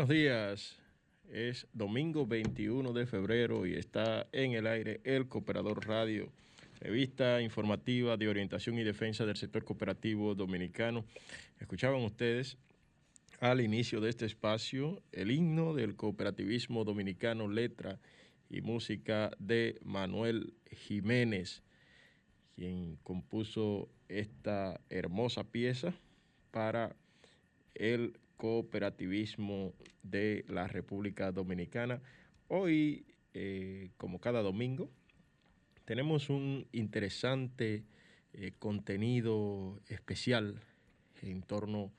Buenos días. Es domingo 21 de febrero y está en el aire El Cooperador Radio, revista informativa de orientación y defensa del sector cooperativo dominicano. Escuchaban ustedes al inicio de este espacio el himno del cooperativismo dominicano, letra y música de Manuel Jiménez, quien compuso esta hermosa pieza para el cooperativismo de la República Dominicana. Hoy, eh, como cada domingo, tenemos un interesante eh, contenido especial en torno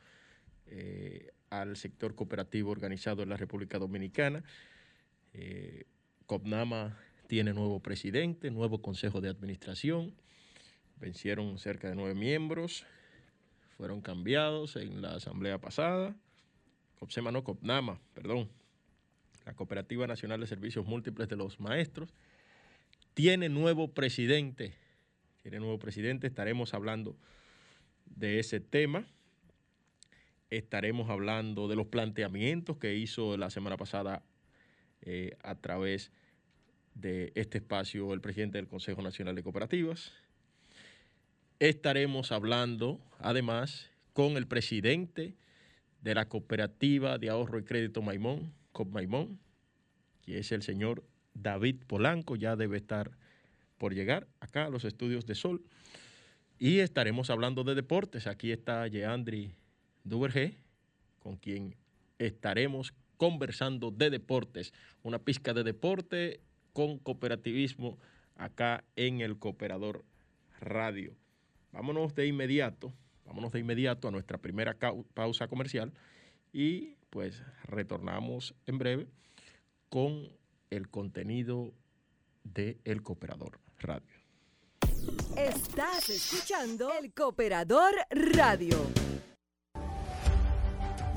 eh, al sector cooperativo organizado en la República Dominicana. COPNAMA tiene nuevo presidente, nuevo consejo de administración, vencieron cerca de nueve miembros, fueron cambiados en la asamblea pasada. COPSEMA no, COPNAMA, perdón, la Cooperativa Nacional de Servicios Múltiples de los Maestros, tiene nuevo presidente. Tiene nuevo presidente, estaremos hablando de ese tema. Estaremos hablando de los planteamientos que hizo la semana pasada eh, a través de este espacio el presidente del Consejo Nacional de Cooperativas. Estaremos hablando, además, con el presidente de la Cooperativa de Ahorro y Crédito Maimón, COP Maimón, que es el señor David Polanco, ya debe estar por llegar acá a los estudios de Sol. Y estaremos hablando de deportes. Aquí está Yeandri Duvergé, con quien estaremos conversando de deportes. Una pizca de deporte con cooperativismo acá en el Cooperador Radio. Vámonos de inmediato Vámonos de inmediato a nuestra primera pausa comercial y pues retornamos en breve con el contenido de El Cooperador Radio. Estás escuchando El Cooperador Radio.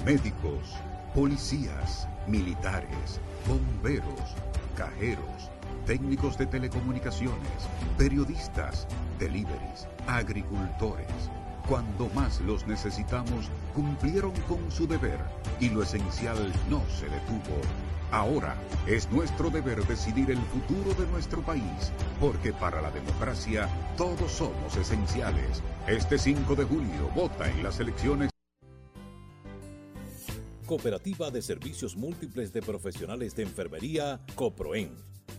Médicos, policías, militares, bomberos, cajeros, técnicos de telecomunicaciones, periodistas, deliveries, agricultores. Cuando más los necesitamos, cumplieron con su deber y lo esencial no se detuvo. Ahora es nuestro deber decidir el futuro de nuestro país, porque para la democracia todos somos esenciales. Este 5 de julio vota en las elecciones. Cooperativa de Servicios Múltiples de Profesionales de Enfermería, COPROEN,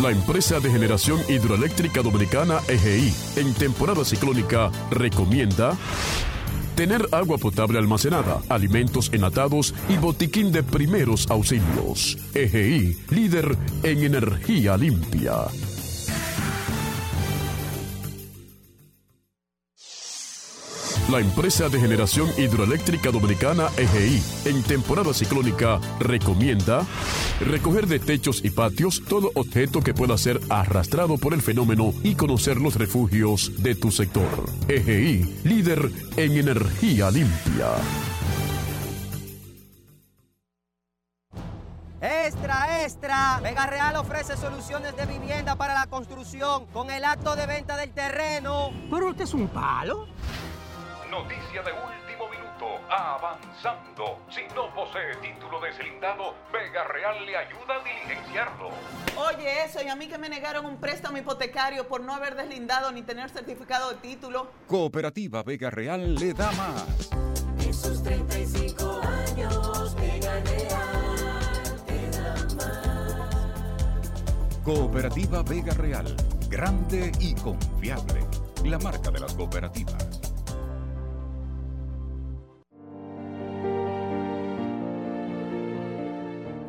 La empresa de generación hidroeléctrica dominicana EGI, en temporada ciclónica, recomienda tener agua potable almacenada, alimentos enlatados y botiquín de primeros auxilios. EGI, líder en energía limpia. La empresa de generación hidroeléctrica dominicana EGI, en temporada ciclónica, recomienda recoger de techos y patios todo objeto que pueda ser arrastrado por el fenómeno y conocer los refugios de tu sector. EGI, líder en energía limpia. Extra, extra. Vega Real ofrece soluciones de vivienda para la construcción con el acto de venta del terreno. Pero usted es un palo. Noticia de último minuto. Avanzando. Si no posee título deslindado, Vega Real le ayuda a diligenciarlo. Oye, eso, y a mí que me negaron un préstamo hipotecario por no haber deslindado ni tener certificado de título. Cooperativa Vega Real le da más. Esos 35 años, Vega Real te da más. Cooperativa Vega Real. Grande y confiable. La marca de las cooperativas.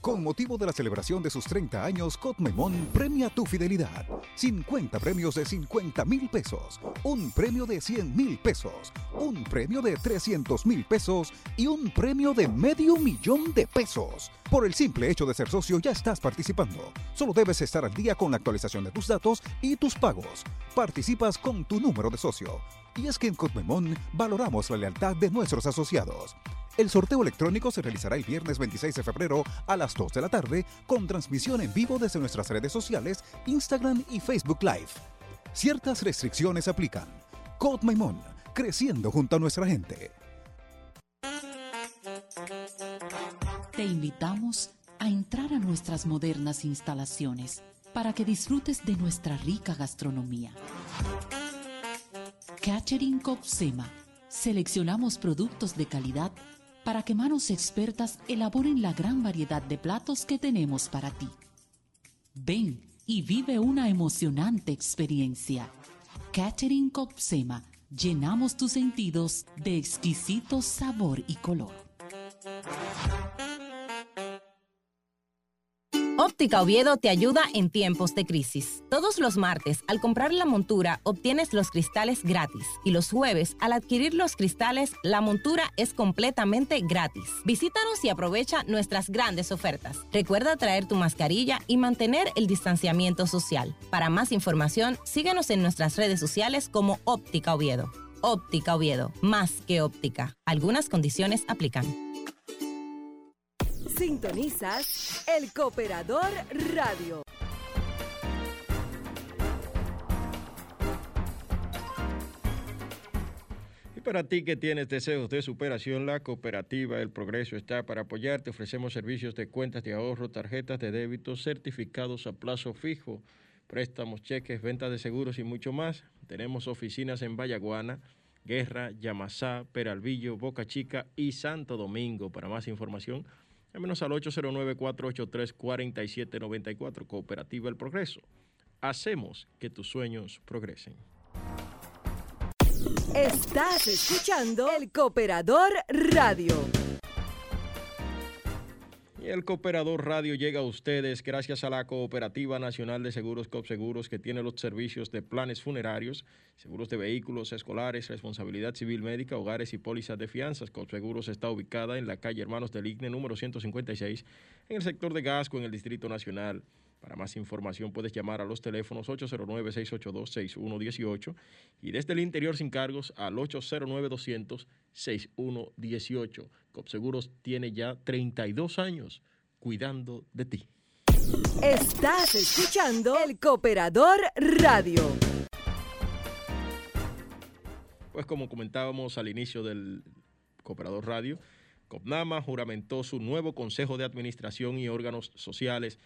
Con motivo de la celebración de sus 30 años, Cotmemón premia tu fidelidad. 50 premios de 50 mil pesos, un premio de 100 mil pesos, un premio de 300 mil pesos y un premio de medio millón de pesos. Por el simple hecho de ser socio ya estás participando. Solo debes estar al día con la actualización de tus datos y tus pagos. Participas con tu número de socio. Y es que en Cotmemón valoramos la lealtad de nuestros asociados. El sorteo electrónico se realizará el viernes 26 de febrero a las 2 de la tarde con transmisión en vivo desde nuestras redes sociales, Instagram y Facebook Live. Ciertas restricciones aplican. Code Maimón, creciendo junto a nuestra gente. Te invitamos a entrar a nuestras modernas instalaciones para que disfrutes de nuestra rica gastronomía. Catering Copsema. Seleccionamos productos de calidad para que manos expertas elaboren la gran variedad de platos que tenemos para ti. Ven y vive una emocionante experiencia. Catering Copsema. Llenamos tus sentidos de exquisito sabor y color. Óptica Oviedo te ayuda en tiempos de crisis. Todos los martes, al comprar la montura, obtienes los cristales gratis. Y los jueves, al adquirir los cristales, la montura es completamente gratis. Visítanos y aprovecha nuestras grandes ofertas. Recuerda traer tu mascarilla y mantener el distanciamiento social. Para más información, síguenos en nuestras redes sociales como Óptica Oviedo. Óptica Oviedo, más que óptica. Algunas condiciones aplican. Sintonizas El Cooperador Radio. Y para ti que tienes deseos de superación, la cooperativa El Progreso está para apoyarte. Ofrecemos servicios de cuentas de ahorro, tarjetas de débito, certificados a plazo fijo, préstamos, cheques, ventas de seguros y mucho más. Tenemos oficinas en Vallaguana, Guerra, Yamasá, Peralvillo, Boca Chica y Santo Domingo. Para más información, llámenos al 809-483-4794, Cooperativa El Progreso. Hacemos que tus sueños progresen. Estás escuchando El Cooperador Radio. Y el Cooperador Radio llega a ustedes gracias a la Cooperativa Nacional de Seguros COPSEGUROS que tiene los servicios de planes funerarios, seguros de vehículos escolares, responsabilidad civil médica, hogares y pólizas de fianzas. COPSEGUROS está ubicada en la calle Hermanos del Igne número 156 en el sector de Gasco en el Distrito Nacional. Para más información puedes llamar a los teléfonos 809-682-6118 y desde el interior sin cargos al 809-200-6118. Copseguros tiene ya 32 años cuidando de ti. Estás escuchando El Cooperador Radio. Pues como comentábamos al inicio del Cooperador Radio, COPNAMA juramentó su nuevo Consejo de Administración y órganos sociales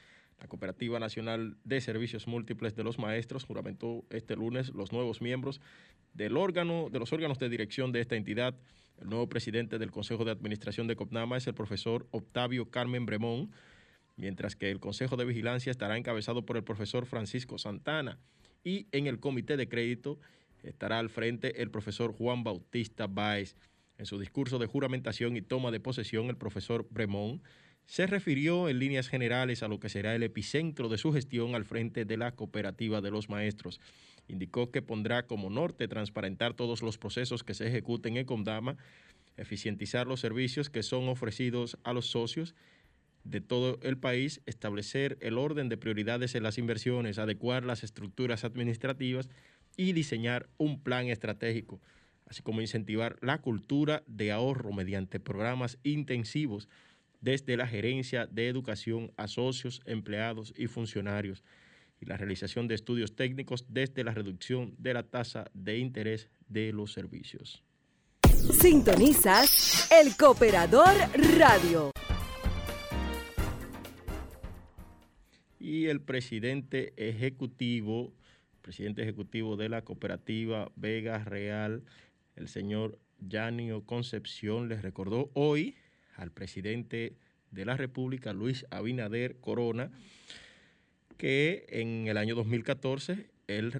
la Cooperativa Nacional de Servicios Múltiples de los Maestros juramentó este lunes los nuevos miembros del órgano, de los órganos de dirección de esta entidad. El nuevo presidente del Consejo de Administración de COPNAMA es el profesor Octavio Carmen Bremón, mientras que el Consejo de Vigilancia estará encabezado por el profesor Francisco Santana y en el Comité de Crédito estará al frente el profesor Juan Bautista Báez. En su discurso de juramentación y toma de posesión, el profesor Bremón se refirió en líneas generales a lo que será el epicentro de su gestión al frente de la cooperativa de los maestros. Indicó que pondrá como norte transparentar todos los procesos que se ejecuten en Condama, eficientizar los servicios que son ofrecidos a los socios de todo el país, establecer el orden de prioridades en las inversiones, adecuar las estructuras administrativas y diseñar un plan estratégico, así como incentivar la cultura de ahorro mediante programas intensivos desde la gerencia de educación a socios, empleados y funcionarios y la realización de estudios técnicos desde la reducción de la tasa de interés de los servicios. Sintonizas El Cooperador Radio. Y el presidente ejecutivo, presidente ejecutivo de la cooperativa Vega Real, el señor Yanio Concepción, les recordó hoy al presidente de la República, Luis Abinader Corona, que en el año 2014 él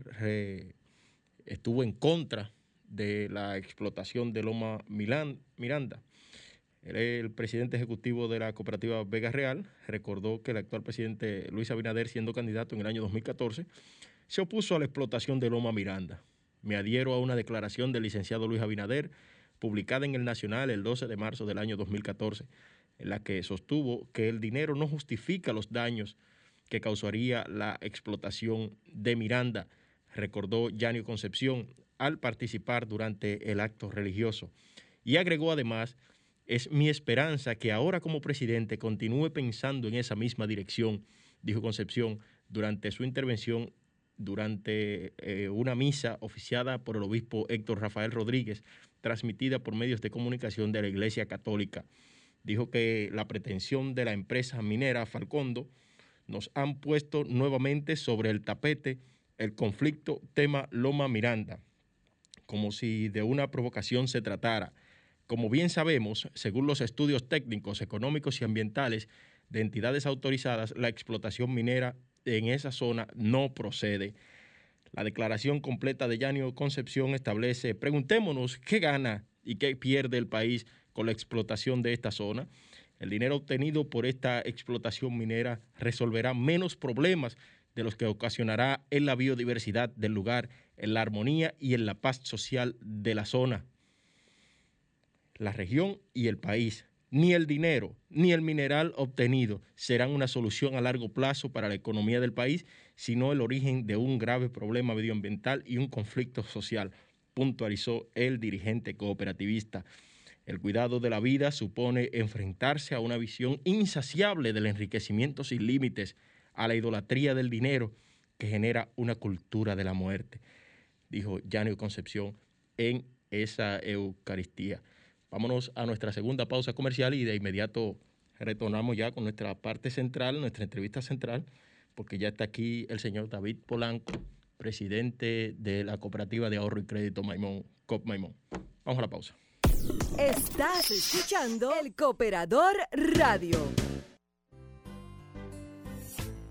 estuvo en contra de la explotación de Loma Milán, Miranda. el presidente ejecutivo de la cooperativa Vega Real. Recordó que el actual presidente Luis Abinader, siendo candidato en el año 2014, se opuso a la explotación de Loma Miranda. Me adhiero a una declaración del licenciado Luis Abinader publicada en el Nacional el 12 de marzo del año 2014, en la que sostuvo que el dinero no justifica los daños que causaría la explotación de Miranda, recordó Yanio Concepción al participar durante el acto religioso. Y agregó además, es mi esperanza que ahora como presidente continúe pensando en esa misma dirección, dijo Concepción durante su intervención durante eh, una misa oficiada por el obispo Héctor Rafael Rodríguez transmitida por medios de comunicación de la Iglesia Católica. Dijo que la pretensión de la empresa minera Falcondo nos han puesto nuevamente sobre el tapete el conflicto tema Loma Miranda, como si de una provocación se tratara. Como bien sabemos, según los estudios técnicos, económicos y ambientales de entidades autorizadas, la explotación minera en esa zona no procede. La declaración completa de Yanio Concepción establece, preguntémonos qué gana y qué pierde el país con la explotación de esta zona. El dinero obtenido por esta explotación minera resolverá menos problemas de los que ocasionará en la biodiversidad del lugar, en la armonía y en la paz social de la zona, la región y el país. Ni el dinero ni el mineral obtenido serán una solución a largo plazo para la economía del país, sino el origen de un grave problema medioambiental y un conflicto social, puntualizó el dirigente cooperativista. El cuidado de la vida supone enfrentarse a una visión insaciable del enriquecimiento sin límites, a la idolatría del dinero que genera una cultura de la muerte, dijo Janio Concepción en esa Eucaristía. Vámonos a nuestra segunda pausa comercial y de inmediato retornamos ya con nuestra parte central, nuestra entrevista central, porque ya está aquí el señor David Polanco, presidente de la Cooperativa de Ahorro y Crédito Maimón, COP Maimón. Vamos a la pausa. Estás escuchando el Cooperador Radio.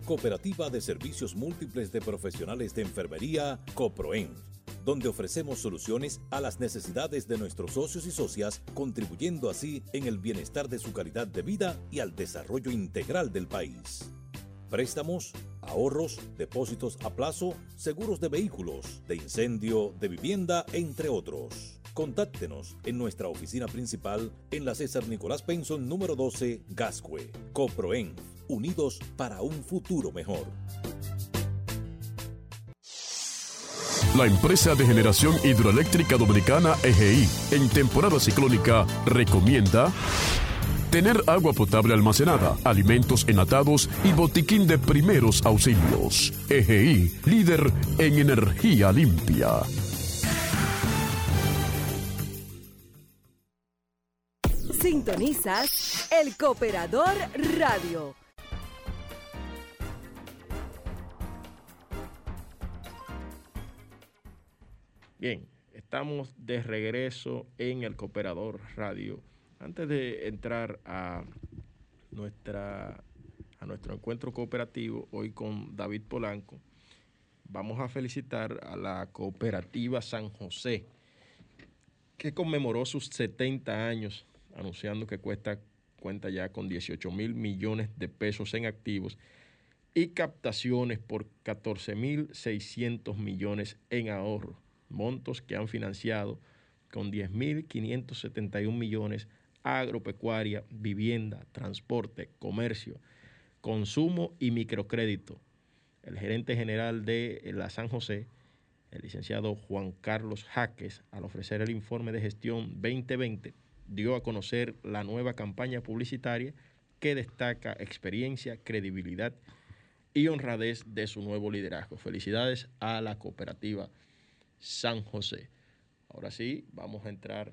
Cooperativa de Servicios Múltiples de Profesionales de Enfermería, COPROEN, donde ofrecemos soluciones a las necesidades de nuestros socios y socias, contribuyendo así en el bienestar de su calidad de vida y al desarrollo integral del país. Préstamos, ahorros, depósitos a plazo, seguros de vehículos, de incendio, de vivienda, entre otros. Contáctenos en nuestra oficina principal en la César Nicolás Penson número 12, Gascue. Coproen, unidos para un futuro mejor. La empresa de generación hidroeléctrica dominicana EGI, en temporada ciclónica, recomienda tener agua potable almacenada, alimentos enlatados y botiquín de primeros auxilios. EGI, líder en energía limpia. Sintonizas El Cooperador Radio. Bien, estamos de regreso en el Cooperador Radio. Antes de entrar a, nuestra, a nuestro encuentro cooperativo, hoy con David Polanco, vamos a felicitar a la Cooperativa San José, que conmemoró sus 70 años, anunciando que cuesta, cuenta ya con 18 mil millones de pesos en activos y captaciones por 14 mil 600 millones en ahorro. Montos que han financiado con 10.571 millones agropecuaria, vivienda, transporte, comercio, consumo y microcrédito. El gerente general de la San José, el licenciado Juan Carlos Jaques, al ofrecer el informe de gestión 2020, dio a conocer la nueva campaña publicitaria que destaca experiencia, credibilidad y honradez de su nuevo liderazgo. Felicidades a la cooperativa San José. Ahora sí, vamos a entrar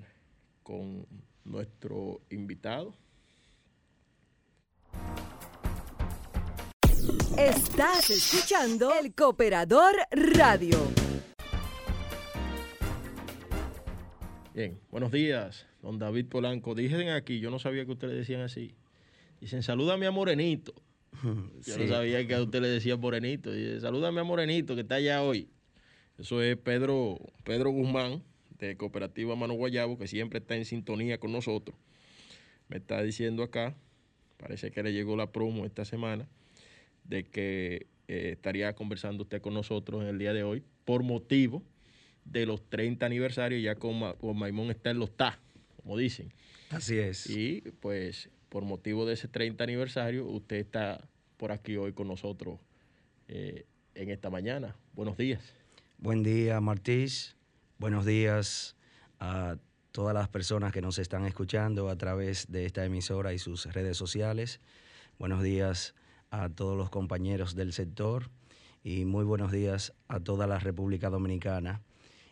con nuestro invitado. Estás escuchando El Cooperador Radio. Bien, buenos días, don David Polanco. Dicen aquí, yo no sabía que ustedes decían así. Dicen, salúdame a Morenito. Yo no sabía que a usted le decía Morenito. Dice, salúdame a Morenito, que está allá hoy. Eso es Pedro, Pedro Guzmán, de Cooperativa Mano Guayabo, que siempre está en sintonía con nosotros. Me está diciendo acá, parece que le llegó la promo esta semana, de que eh, estaría conversando usted con nosotros en el día de hoy por motivo de los 30 aniversarios, ya con, Ma- con Maimón está en los TA, como dicen. Así es. Y pues por motivo de ese 30 aniversario, usted está por aquí hoy con nosotros eh, en esta mañana. Buenos días. Buen día, Martís. Buenos días a todas las personas que nos están escuchando a través de esta emisora y sus redes sociales. Buenos días a todos los compañeros del sector y muy buenos días a toda la República Dominicana.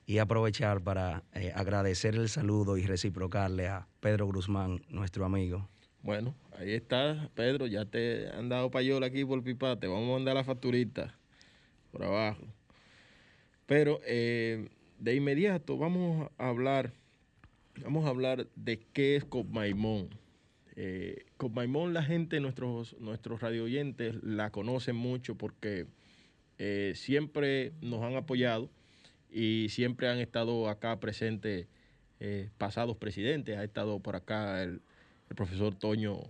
Y aprovechar para eh, agradecer el saludo y reciprocarle a Pedro Guzmán, nuestro amigo. Bueno, ahí está, Pedro, ya te han dado payola aquí por pipa, te vamos a mandar la facturita por abajo. Pero eh, de inmediato vamos a hablar, vamos a hablar de qué es Copmaimón. Eh, Copmaimón la gente, nuestros, nuestros radio oyentes la conocen mucho porque eh, siempre nos han apoyado y siempre han estado acá presentes eh, pasados presidentes. Ha estado por acá el, profesor Toño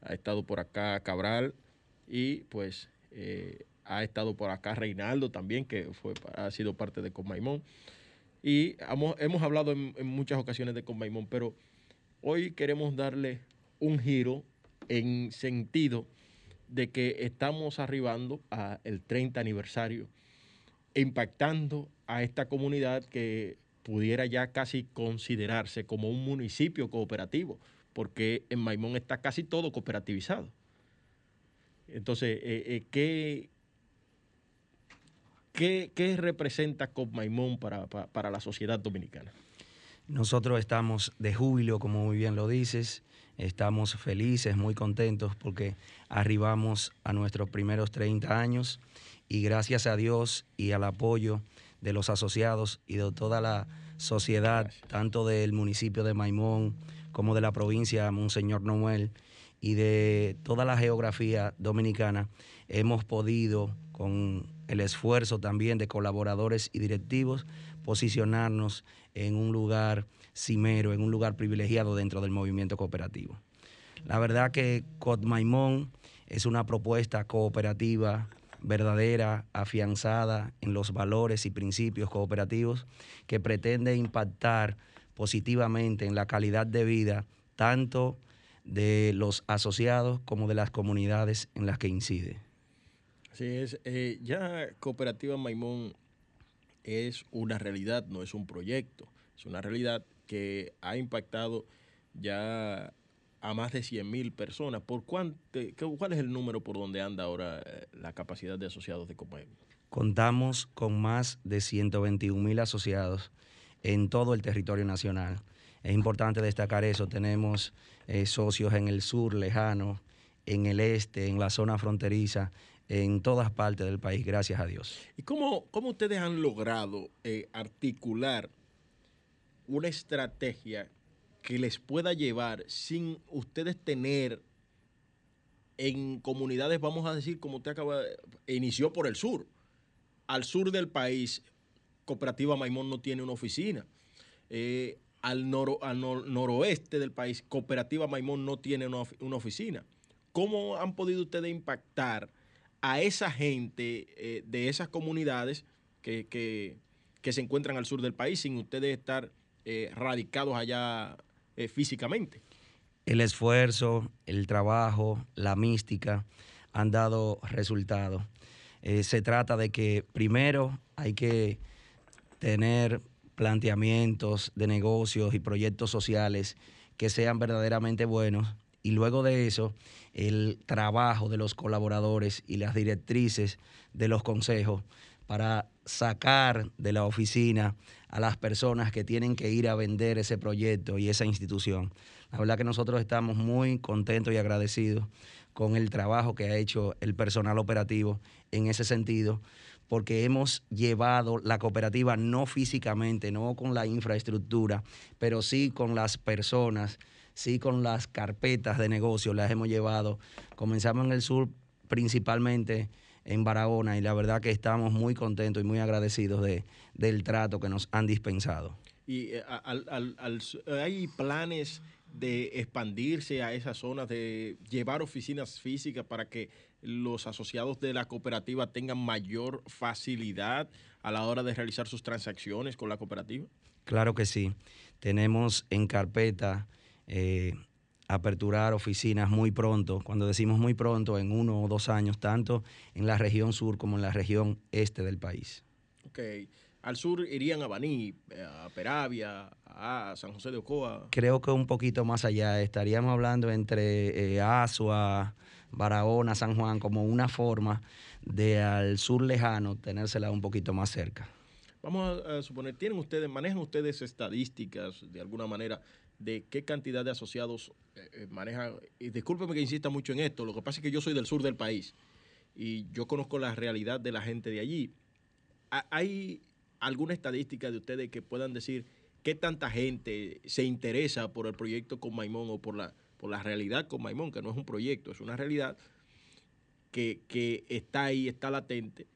ha estado por acá Cabral y pues eh, ha estado por acá Reinaldo también, que fue, ha sido parte de Conmaimón. Y hemos, hemos hablado en, en muchas ocasiones de Conmaimón, pero hoy queremos darle un giro en sentido de que estamos arribando al 30 aniversario, impactando a esta comunidad que pudiera ya casi considerarse como un municipio cooperativo, porque en Maimón está casi todo cooperativizado. Entonces, eh, eh, ¿qué, qué, qué representa Maimón para, para, para la sociedad dominicana? Nosotros estamos de júbilo, como muy bien lo dices, estamos felices, muy contentos porque arribamos a nuestros primeros 30 años. Y gracias a Dios y al apoyo de los asociados y de toda la sociedad, tanto del municipio de Maimón como de la provincia Monseñor Noel y de toda la geografía dominicana, hemos podido, con el esfuerzo también de colaboradores y directivos, posicionarnos en un lugar cimero, en un lugar privilegiado dentro del movimiento cooperativo. La verdad que Cotmaimón es una propuesta cooperativa verdadera, afianzada en los valores y principios cooperativos que pretende impactar positivamente en la calidad de vida tanto de los asociados como de las comunidades en las que incide. Así es, eh, ya Cooperativa Maimón es una realidad, no es un proyecto, es una realidad que ha impactado ya a más de 100 mil personas. ¿Por cuánto, ¿Cuál es el número por donde anda ahora eh, la capacidad de asociados de Copaim? Contamos con más de 121 mil asociados en todo el territorio nacional. Es importante destacar eso. Tenemos eh, socios en el sur lejano, en el este, en la zona fronteriza, en todas partes del país, gracias a Dios. ¿Y cómo, cómo ustedes han logrado eh, articular una estrategia que les pueda llevar sin ustedes tener en comunidades, vamos a decir, como usted acaba de, inició por el sur. Al sur del país, Cooperativa Maimón no tiene una oficina. Eh, al, noro, al nor, noroeste del país, Cooperativa Maimón no tiene una, oficina. ¿Cómo han podido ustedes impactar a esa gente eh, de esas comunidades que, que, se encuentran al sur del país sin ustedes estar eh, radicados allá eh, físicamente. El esfuerzo, el trabajo, la mística han dado resultados. Se trata de que primero hay que tener planteamientos de negocios y proyectos sociales que sean verdaderamente buenos y luego de eso el trabajo de los colaboradores y las directrices de los consejos para sacar de la oficina a las personas que tienen que ir a vender ese proyecto y esa institución. La verdad que nosotros estamos muy contentos y agradecidos con el trabajo que ha hecho el personal operativo en ese sentido, porque hemos llevado la cooperativa no físicamente, no con la infraestructura, pero sí con las personas, sí con las carpetas de negocio, las hemos llevado. Comenzamos en el sur principalmente en Barahona y la verdad que estamos muy contentos y muy agradecidos de, del trato que nos han dispensado. ¿Y eh, al, al, al, hay planes de expandirse a esas zonas, de llevar oficinas físicas para que los asociados de la cooperativa tengan mayor facilidad a la hora de realizar sus transacciones con la cooperativa? Claro que sí. Tenemos en carpeta eh, aperturar oficinas muy pronto, cuando decimos muy pronto, en uno o dos años, tanto en la región sur como en la región este del país. Ok. Al sur irían a Baní, a Peravia, a San José de Ocoa. Creo que un poquito más allá. Estaríamos hablando entre eh, Asua, Barahona, San Juan, como una forma de al sur lejano tenérsela un poquito más cerca. Vamos a, a suponer, ¿tienen ustedes, manejan ustedes estadísticas de alguna manera de qué cantidad de asociados eh, manejan? Y discúlpeme que insista mucho en esto, lo que pasa es que yo soy del sur del país y yo conozco la realidad de la gente de allí. ¿Hay alguna estadística de ustedes que puedan decir qué tanta gente se interesa por el proyecto con Maimón o por la, por la realidad con Maimón, que no es un proyecto, es una realidad que, que está ahí, está latente?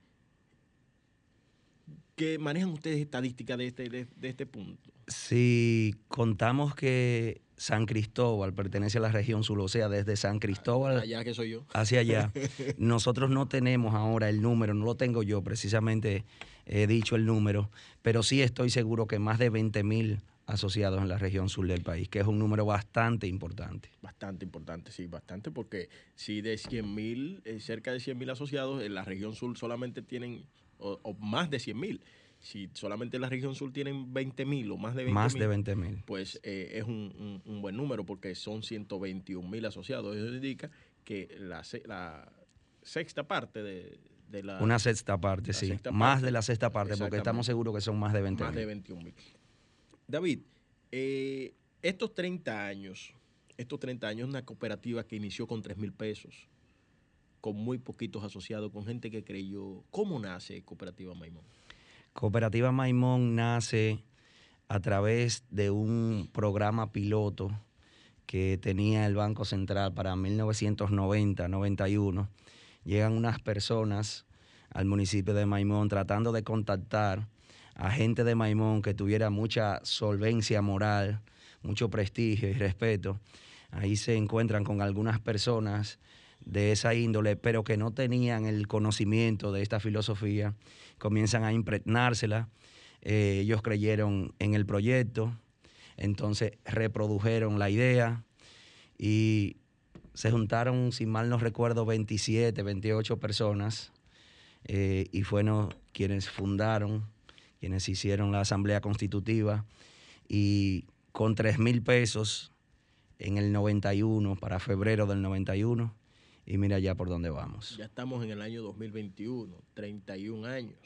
¿Qué manejan ustedes estadísticas de este, de, de este punto? Si contamos que San Cristóbal pertenece a la región sur, o sea, desde San Cristóbal Allá que soy yo. hacia allá, nosotros no tenemos ahora el número, no lo tengo yo precisamente, he dicho el número, pero sí estoy seguro que más de 20 mil asociados en la región sur del país, que es un número bastante importante. Bastante importante, sí, bastante, porque si de 100 mil, eh, cerca de 100 mil asociados, en la región sur solamente tienen, o, o más de 100 mil. Si solamente en la región sur tienen 20 mil o más de 20 Más de 20 mil. pues eh, es un, un- un buen número porque son 121 mil asociados. Eso indica que la, la sexta parte de, de la... Una sexta parte, sí. sexta más parte, de la sexta parte, porque estamos seguros que son más de 20 Más de mil. 21 mil. David, eh, estos 30 años, estos 30 años, una cooperativa que inició con 3 mil pesos, con muy poquitos asociados, con gente que creyó. ¿Cómo nace Cooperativa Maimón? Cooperativa Maimón nace a través de un programa piloto que tenía el Banco Central para 1990-91. Llegan unas personas al municipio de Maimón tratando de contactar a gente de Maimón que tuviera mucha solvencia moral, mucho prestigio y respeto. Ahí se encuentran con algunas personas de esa índole, pero que no tenían el conocimiento de esta filosofía, comienzan a impregnársela. Eh, ellos creyeron en el proyecto, entonces reprodujeron la idea y se juntaron, si mal no recuerdo, 27, 28 personas eh, y fueron quienes fundaron, quienes hicieron la asamblea constitutiva y con 3 mil pesos en el 91, para febrero del 91, y mira ya por dónde vamos, Ya estamos en el año 2021, 31 años.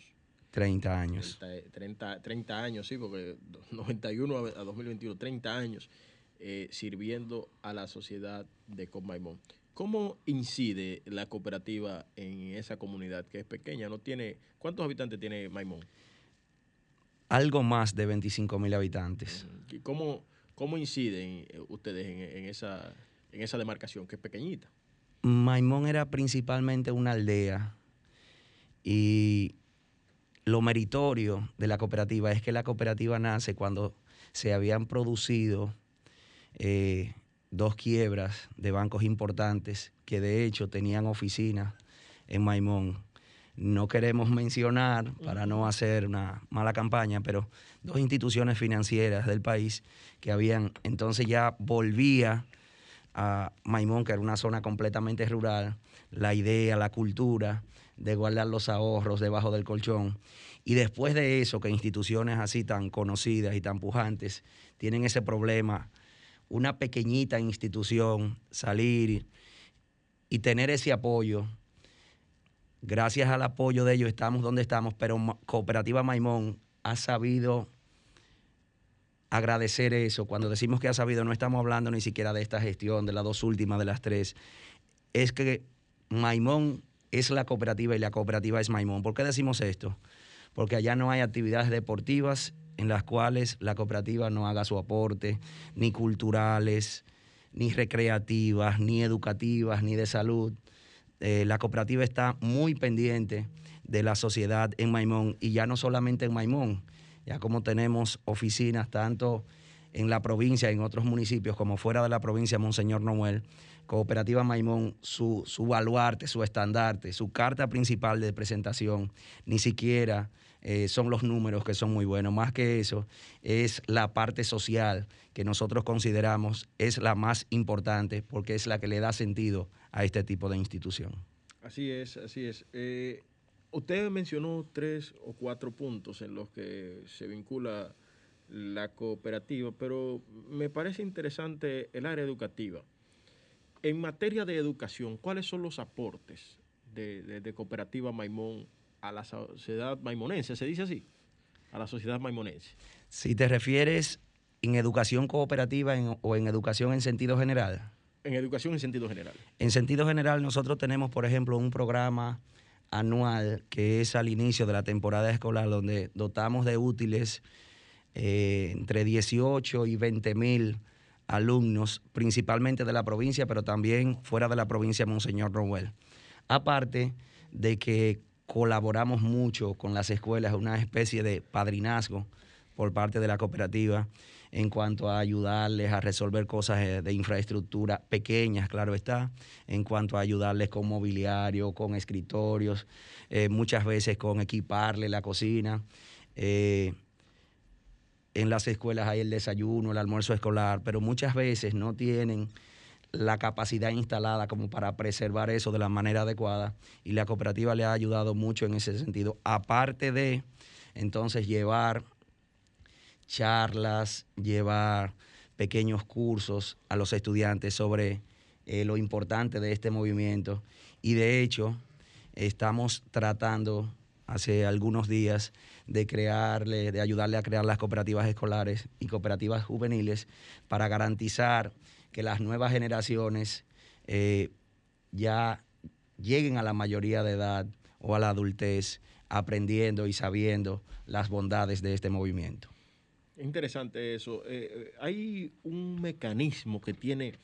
30 años. 30, 30, 30 años, sí, porque 91 a a 2021, 30 años eh, sirviendo a la sociedad de Comaimón. ¿Cómo incide la cooperativa en esa comunidad que es pequeña? No tiene, ¿Cuántos habitantes tiene Maimón? Algo más de 25 mil habitantes. ¿Y ¿Cómo, cómo inciden eh, ustedes en, en esa, en esa demarcación que es pequeñita? Maimón era principalmente una aldea y lo meritorio de la cooperativa es que la cooperativa nace cuando se habían producido eh, dos quiebras de bancos importantes que de hecho tenían oficinas en Maimón. No queremos mencionar para no hacer una mala campaña, pero dos instituciones financieras del país que habían, entonces ya volvía a Maimón, que era una zona completamente rural, la idea, la cultura de guardar los ahorros debajo del colchón. Y después de eso, que instituciones así tan conocidas y tan pujantes tienen ese problema, una pequeñita institución salir y tener ese apoyo, gracias al apoyo de ellos estamos donde estamos, pero Cooperativa Maimón ha sabido agradecer eso. Cuando decimos que ha sabido, no estamos hablando ni siquiera de esta gestión, de las dos últimas, de las tres. Es que Maimón es la cooperativa y la cooperativa es Maimón. ¿Por qué decimos esto? Porque allá no hay actividades deportivas en las cuales la cooperativa no haga su aporte, ni culturales, ni recreativas, ni educativas, ni de salud. Eh, la cooperativa está muy pendiente de la sociedad en Maimón y ya no solamente en Maimón, ya como tenemos oficinas tanto en la provincia, en otros municipios, como fuera de la provincia, Monseñor Noel, Cooperativa Maimón, su, su baluarte, su estandarte, su carta principal de presentación, ni siquiera eh, son los números que son muy buenos. Más que eso, es la parte social que nosotros consideramos es la más importante porque es la que le da sentido a este tipo de institución. Así es, así es. Eh, usted mencionó tres o cuatro puntos en los que se vincula la cooperativa, pero me parece interesante el área educativa. En materia de educación, ¿cuáles son los aportes de, de- de Cooperativa Maimón a la sociedad maimonense? ¿Se dice así? A la sociedad maimonense. Si te refieres en educación cooperativa en- o en educación en sentido general, En educación en sentido general. En sentido general, nosotros tenemos, por ejemplo, un programa anual que es al inicio de la temporada escolar, donde dotamos de útiles eh, entre 18 y 20 mil alumnos, principalmente de la provincia, pero también fuera de la provincia Monseñor Romuel. Aparte de que colaboramos mucho con las escuelas, una especie de padrinazgo por parte de la cooperativa en cuanto a ayudarles a resolver cosas eh, de infraestructura pequeñas, claro está, en cuanto a ayudarles con mobiliario, con escritorios, eh, muchas veces con equiparle la cocina. Eh, en las escuelas hay el desayuno, el almuerzo escolar, pero muchas veces no tienen la capacidad instalada como para preservar eso de la manera adecuada y la cooperativa le ha ayudado mucho en ese sentido. Aparte de entonces llevar charlas, llevar pequeños cursos a los estudiantes sobre eh, lo importante de este movimiento y de hecho estamos tratando hace algunos días de crearle, de ayudarle a crear las cooperativas escolares y cooperativas juveniles para garantizar que las nuevas generaciones eh, ya lleguen a la mayoría de edad o a la adultez aprendiendo y sabiendo las bondades de este movimiento. Interesante eso. Eh, eh, hay un mecanismo que tiene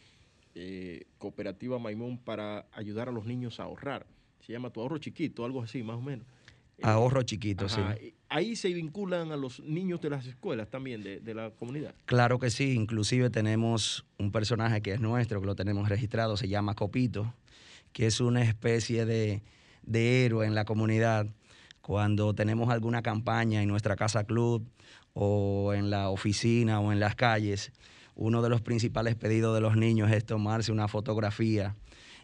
Cooperativa Maimón para ayudar a los niños a ahorrar. Se llama Tu ahorro chiquito, algo así, más o menos. Ahorro chiquito, sí. Ahí se vinculan a los niños de las escuelas también, de, la comunidad. Claro que sí, inclusive tenemos un personaje que es nuestro, que lo tenemos registrado, se llama Copito, que es una especie de, de héroe en la comunidad. Cuando tenemos alguna campaña en nuestra casa club o en la oficina o en las calles, uno de los principales pedidos de los niños es tomarse una fotografía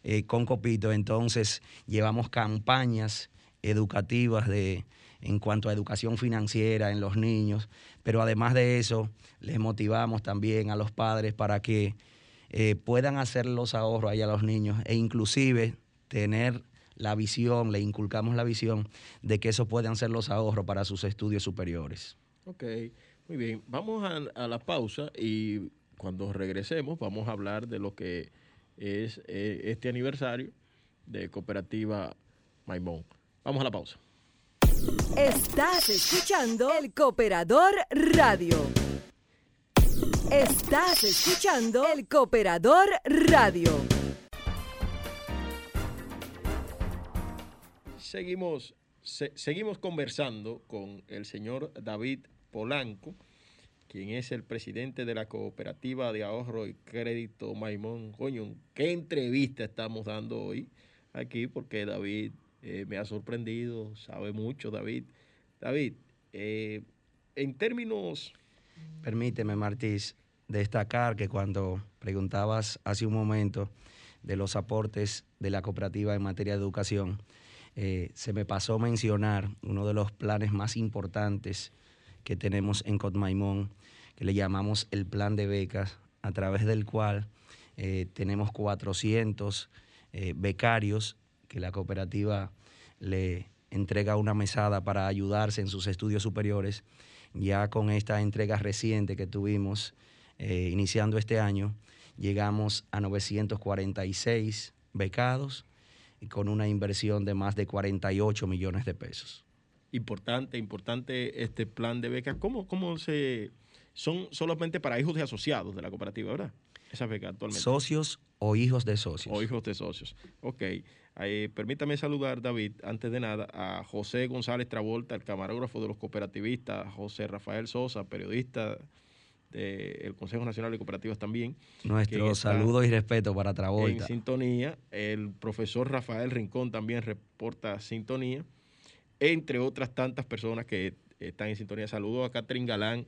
eh, con Copito. Entonces llevamos campañas educativas de, en cuanto a educación financiera en los niños, pero además de eso, les motivamos también a los padres para que eh, puedan hacer los ahorros ahí a los niños e inclusive tener la visión, le inculcamos la visión de que eso puedan ser los ahorros para sus estudios superiores. Ok, muy bien. Vamos a, la pausa y cuando regresemos vamos a hablar de lo que es eh, este aniversario de Cooperativa Maimón. Vamos a la pausa. Estás escuchando el Cooperador Radio. Estás escuchando el Cooperador Radio. Seguimos, seguimos conversando con el señor David Polanco, quien es el presidente de la Cooperativa de Ahorro y Crédito Maimón. Coño, ¿qué entrevista estamos dando hoy aquí? Porque David eh, me ha sorprendido, sabe mucho David. David, eh, en términos... Permíteme, Martís, destacar que cuando preguntabas hace un momento de los aportes de la cooperativa en materia de educación, eh, se me pasó mencionar uno de los planes más importantes que tenemos en Cotmaimón, que le llamamos el plan de becas, a través del cual tenemos 400 becarios que la cooperativa le entrega una mesada para ayudarse en sus estudios superiores. Ya con esta entrega reciente que tuvimos eh, iniciando este año, llegamos a 946 becados y con una inversión de más de 48 millones de pesos. Importante, importante este plan de becas. ¿Cómo, cómo se...? Son solamente para hijos de asociados de la cooperativa, ¿verdad? Esa beca actualmente. Socios o hijos de socios. O hijos de socios. Ok permítame saludar, David, antes de nada, a José González Travolta, el camarógrafo de los cooperativistas, José Rafael Sosa, periodista del Consejo Nacional de Cooperativas también. Nuestro saludo y respeto para Travolta. En sintonía, el profesor Rafael Rincón también reporta sintonía, entre otras tantas personas que están en sintonía. Saludo a Catherine Galán,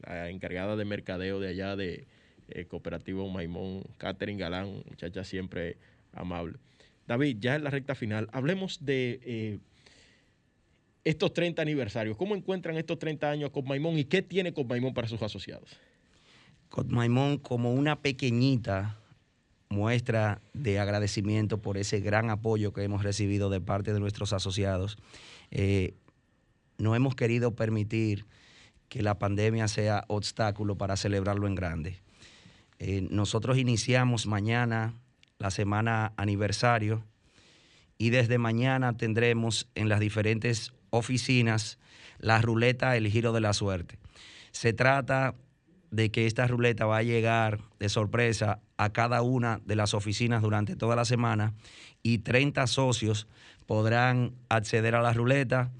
la encargada de mercadeo de allá de eh, Cooperativo Maimón. Catherine Galán, muchacha siempre amable. David, ya en la recta final, hablemos de eh, estos 30 aniversarios. ¿Cómo encuentran estos 30 años con Maimón y qué tiene con Maimón para sus asociados? Maimón como una pequeñita muestra de agradecimiento por ese gran apoyo que hemos recibido de parte de nuestros asociados. Eh, no hemos querido permitir que la pandemia sea obstáculo para celebrarlo en grande. Eh, nosotros iniciamos mañana la semana aniversario y desde mañana tendremos en las diferentes oficinas la ruleta El Giro de la Suerte. Se trata de que esta ruleta va a llegar de sorpresa a cada una de las oficinas durante toda la semana y 30 socios podrán acceder a la ruleta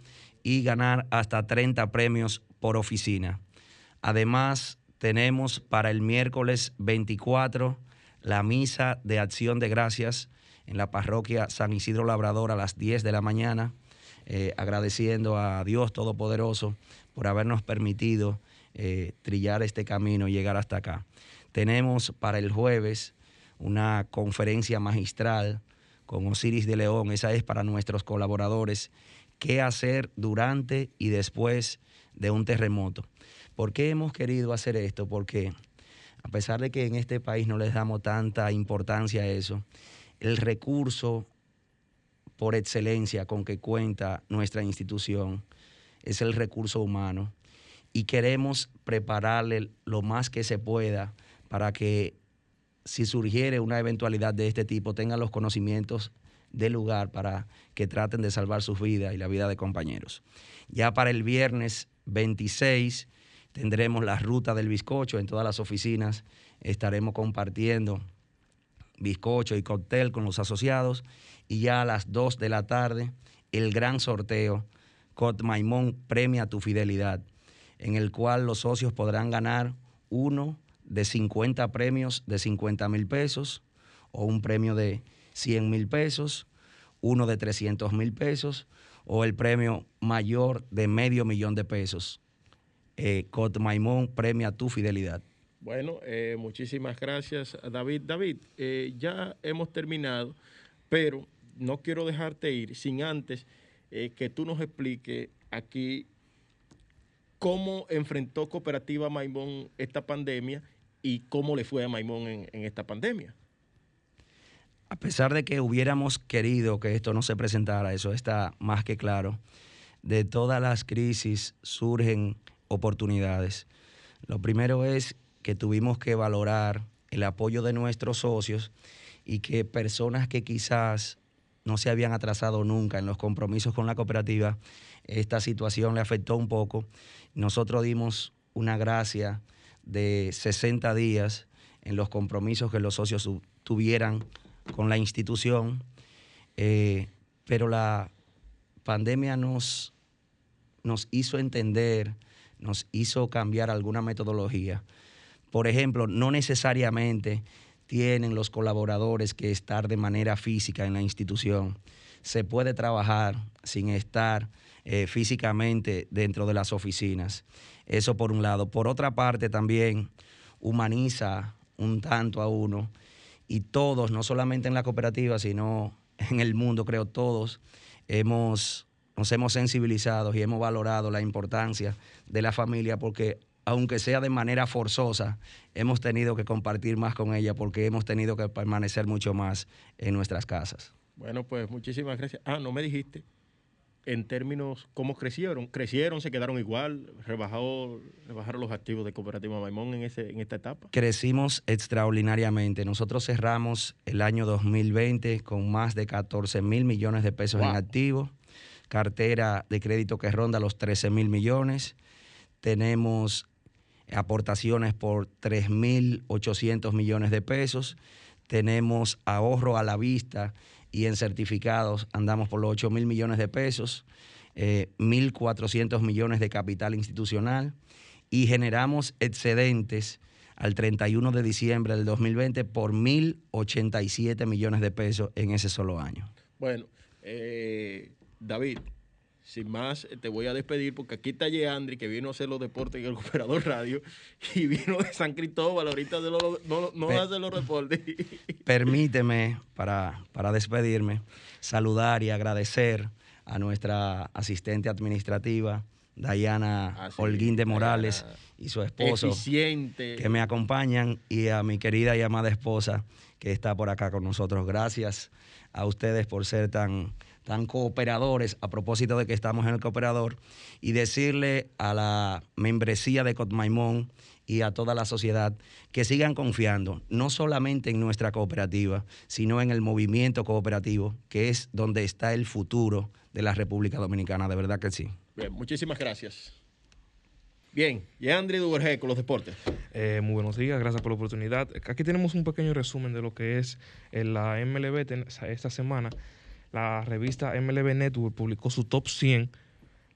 y ganar hasta 30 premios por oficina. Además, tenemos para el miércoles 24 la misa de acción de gracias en la parroquia San Isidro Labrador a las 10 de la mañana, eh, agradeciendo a Dios Todopoderoso por habernos permitido eh, trillar este camino y llegar hasta acá. Tenemos para el jueves una conferencia magistral con Osiris de León, esa es para nuestros colaboradores, qué hacer durante y después de un terremoto. ¿Por qué hemos querido hacer esto? Porque a pesar de que en este país no les damos tanta importancia a eso, el recurso por excelencia con que cuenta nuestra institución es el recurso humano y queremos prepararle lo más que se pueda para que si surgiere una eventualidad de este tipo tengan los conocimientos del lugar para que traten de salvar sus vidas y la vida de compañeros. Ya para el viernes 26 tendremos la ruta del bizcocho en todas las oficinas, estaremos compartiendo bizcocho y cóctel con los asociados y ya a las 2 de la tarde el gran sorteo Cot Maimón premia tu fidelidad, en el cual los socios podrán ganar uno de 50 premios de 50 mil pesos o un premio de 100 mil pesos, uno de 300 mil pesos o el premio mayor de medio millón de pesos. Eh, Cot Maimón premia tu fidelidad. Bueno, eh, muchísimas gracias, David. David, eh, ya hemos terminado, pero no quiero dejarte ir sin antes que tú nos expliques aquí cómo enfrentó Cooperativa Maimón esta pandemia y cómo le fue a Maimón en, en esta pandemia. A pesar de que hubiéramos querido que esto no se presentara, eso está más que claro, de todas las crisis surgen oportunidades. Lo primero es que tuvimos que valorar el apoyo de nuestros socios y que personas que quizás no se habían atrasado nunca en los compromisos con la cooperativa, esta situación le afectó un poco. Nosotros dimos una gracia de 60 días en los compromisos que los socios tu- tuvieran con la institución, eh, pero la pandemia nos, nos hizo entender, nos hizo cambiar alguna metodología. Por ejemplo, no necesariamente tienen los colaboradores que estar de manera física en la institución. Se puede trabajar sin estar eh, físicamente dentro de las oficinas. Eso por un lado. Por otra parte, también humaniza un tanto a uno y todos, no solamente en la cooperativa, sino en el mundo, creo todos, hemos, nos hemos sensibilizado y hemos valorado la importancia de la familia porque aunque sea de manera forzosa, hemos tenido que compartir más con ella porque hemos tenido que permanecer mucho más en nuestras casas. Bueno, pues muchísimas gracias. Ah, no me dijiste en términos cómo crecieron. Crecieron, se quedaron igual, rebajó, rebajaron los activos de Cooperativa Maimón en, ese, en esta etapa. Crecimos extraordinariamente. Nosotros cerramos el año 2020 con más de 14 mil millones de pesos en activos, cartera de crédito que ronda los 13 mil millones. Tenemos aportaciones por 3.800 millones de pesos. Tenemos ahorro a la vista y en certificados andamos por los 8 mil millones de pesos, eh, 1.400 millones de capital institucional y generamos excedentes al 31 de diciembre del 2020 por 1.087 millones de pesos en ese solo año. Bueno, eh, David, sin más, te voy a despedir porque aquí está Yeandri, que vino a hacer los deportes en el Operador Radio, y vino de San Cristóbal, ahorita de lo- no, no hace los reportes. Permíteme, para, para despedirme, saludar y agradecer a nuestra asistente administrativa, Dayana Ah, sí, Holguín de Morales, y su esposo, Eficiente. que me acompañan, y a mi querida y amada esposa, que está por acá con nosotros. Gracias a ustedes por ser tan, tan cooperadores, a propósito de que estamos en el cooperador, y decirle a la membresía de Cotmaimón y a toda la sociedad que sigan confiando, no solamente en nuestra cooperativa, sino en el movimiento cooperativo, que es donde está el futuro de la República Dominicana, de verdad que sí. Bien, muchísimas gracias. Bien, y André Duvergé con los deportes. Eh, muy buenos días, gracias por la oportunidad. Aquí tenemos un pequeño resumen de lo que es eh, la MLB esta semana. La revista MLB Network publicó su top 100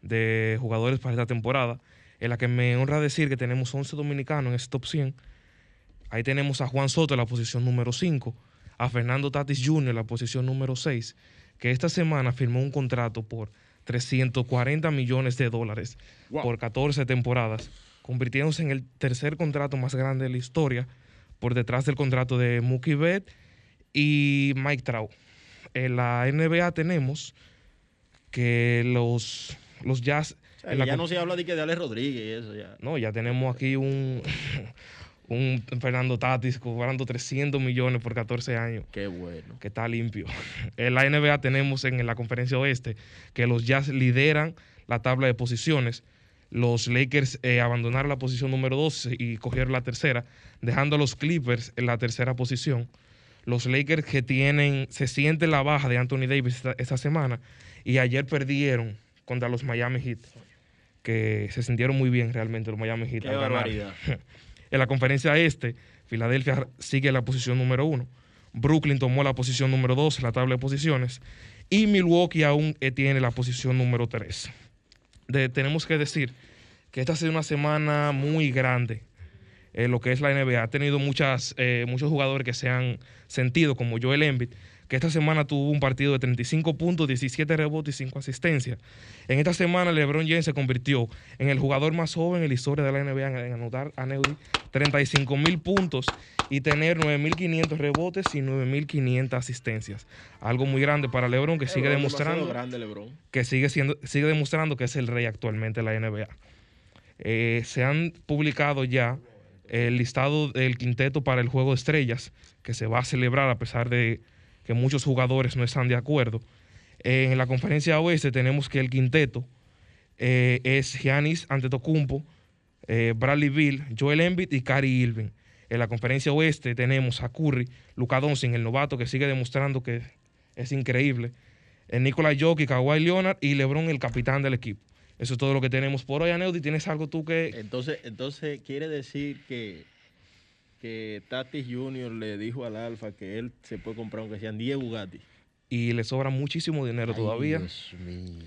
de jugadores para esta temporada, en la que me honra decir que tenemos 11 dominicanos en ese top 100. Ahí tenemos a Juan Soto en la posición número 5, a Fernando Tatis Jr. en la posición número 6, que esta semana firmó un contrato por 340 millones de dólares Wow. por 14 temporadas, convirtiéndose en el tercer contrato más grande de la historia, por detrás del contrato de Mookie Betts y Mike Trout. En la NBA tenemos que los, los Jazz... O sea, en que la ya no se habla de que de Alex Rodríguez y eso ya. no, ya tenemos aquí un, un Fernando Tatis cobrando 300 millones por 14 años. Qué bueno. Que está limpio. En la NBA tenemos en la conferencia oeste que los Jazz lideran la tabla de posiciones. Los Lakers eh, abandonaron la posición número 12 y cogieron la tercera, dejando a los Clippers en la tercera posición. Los Lakers que tienen, se siente la baja de Anthony Davis esta, esta semana y ayer perdieron contra los Miami Heat, que se sintieron muy bien realmente los Miami Heat. Qué al ganar. barbaridad. En la conferencia este, Filadelfia sigue la posición número uno. Brooklyn tomó la posición número dos en la tabla de posiciones. Y Milwaukee aún eh, tiene la posición número tres. De- tenemos que decir que esta ha sido una semana muy grande en lo que es la NBA. Ha tenido muchas, eh, muchos jugadores que se han sentido, como Joel Embiid, que esta semana tuvo un partido de 35 puntos, 17 rebotes y 5 asistencias. En esta semana, LeBron James se convirtió en el jugador más joven en la historia de la NBA en, en anotar a Neudi 35 mil puntos y tener 9.500 rebotes y 9.500 asistencias. Algo muy grande para LeBron que sigue LeBron demostrando demasiado grande, LeBron. que sigue siendo sigue demostrando que es el rey actualmente de la NBA. Eh, se han publicado ya el listado del quinteto para el juego de estrellas que se va a celebrar a pesar de que muchos jugadores no están de acuerdo. Eh, en la conferencia oeste tenemos que el quinteto eh, es Giannis Antetokounmpo, eh, Bradley Bill, Joel Embiid y Kyrie Irving. En la conferencia oeste tenemos a Curry, Luka Doncic, el novato que sigue demostrando que es increíble. El Nikola Jokic, Kawhi Leonard y LeBron, el capitán del equipo. Eso es todo lo que tenemos por hoy, Aneudi. ¿Tienes algo tú que...? Entonces, entonces quiere decir que, que Tatis Jr. le dijo al Alfa que él se puede comprar aunque sean 10 Bugatti. Y le sobra muchísimo dinero Ay, todavía. Dios mío.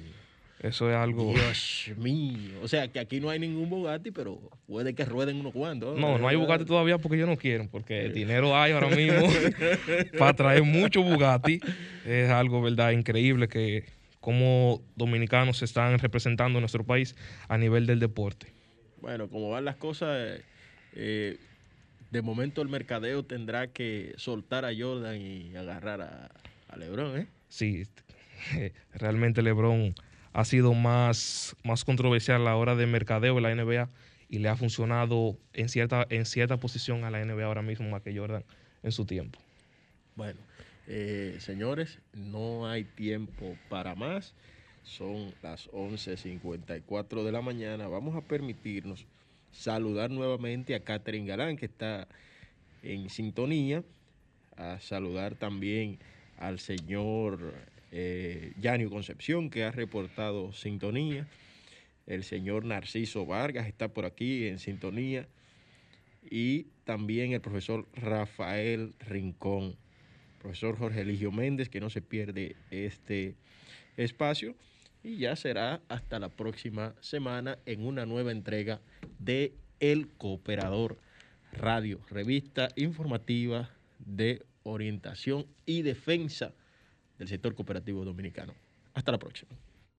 Eso es algo... Dios mío. O sea, que aquí no hay ningún Bugatti, pero puede que rueden unos cuantos. No, no hay Bugatti todavía porque ellos no quieren, porque el dinero hay ahora mismo para traer mucho Bugatti. Es algo, verdad, increíble que como dominicanos se están representando en nuestro país a nivel del deporte. Bueno, como van las cosas, eh, de momento el mercadeo tendrá que soltar a Jordan y agarrar a, a LeBron, ¿eh? Sí, realmente LeBron ha sido más, más controversial a la hora de mercadeo en la NBA y le ha funcionado en cierta, en cierta posición a la NBA ahora mismo más que Jordan en su tiempo. Bueno, eh, señores, no hay tiempo para más. Son las 11.54 de la mañana. Vamos a permitirnos saludar nuevamente a Catherine Galán, que está en sintonía. A saludar también al señor eh, Concepción, que ha reportado sintonía. El señor Narciso Vargas está por aquí en sintonía. Y también el profesor Rafael Rincón profesor Jorge Eligio Méndez, que no se pierde este espacio. Y ya será hasta la próxima semana en una nueva entrega de El Cooperador Radio, revista informativa de orientación y defensa del sector cooperativo dominicano. Hasta la próxima.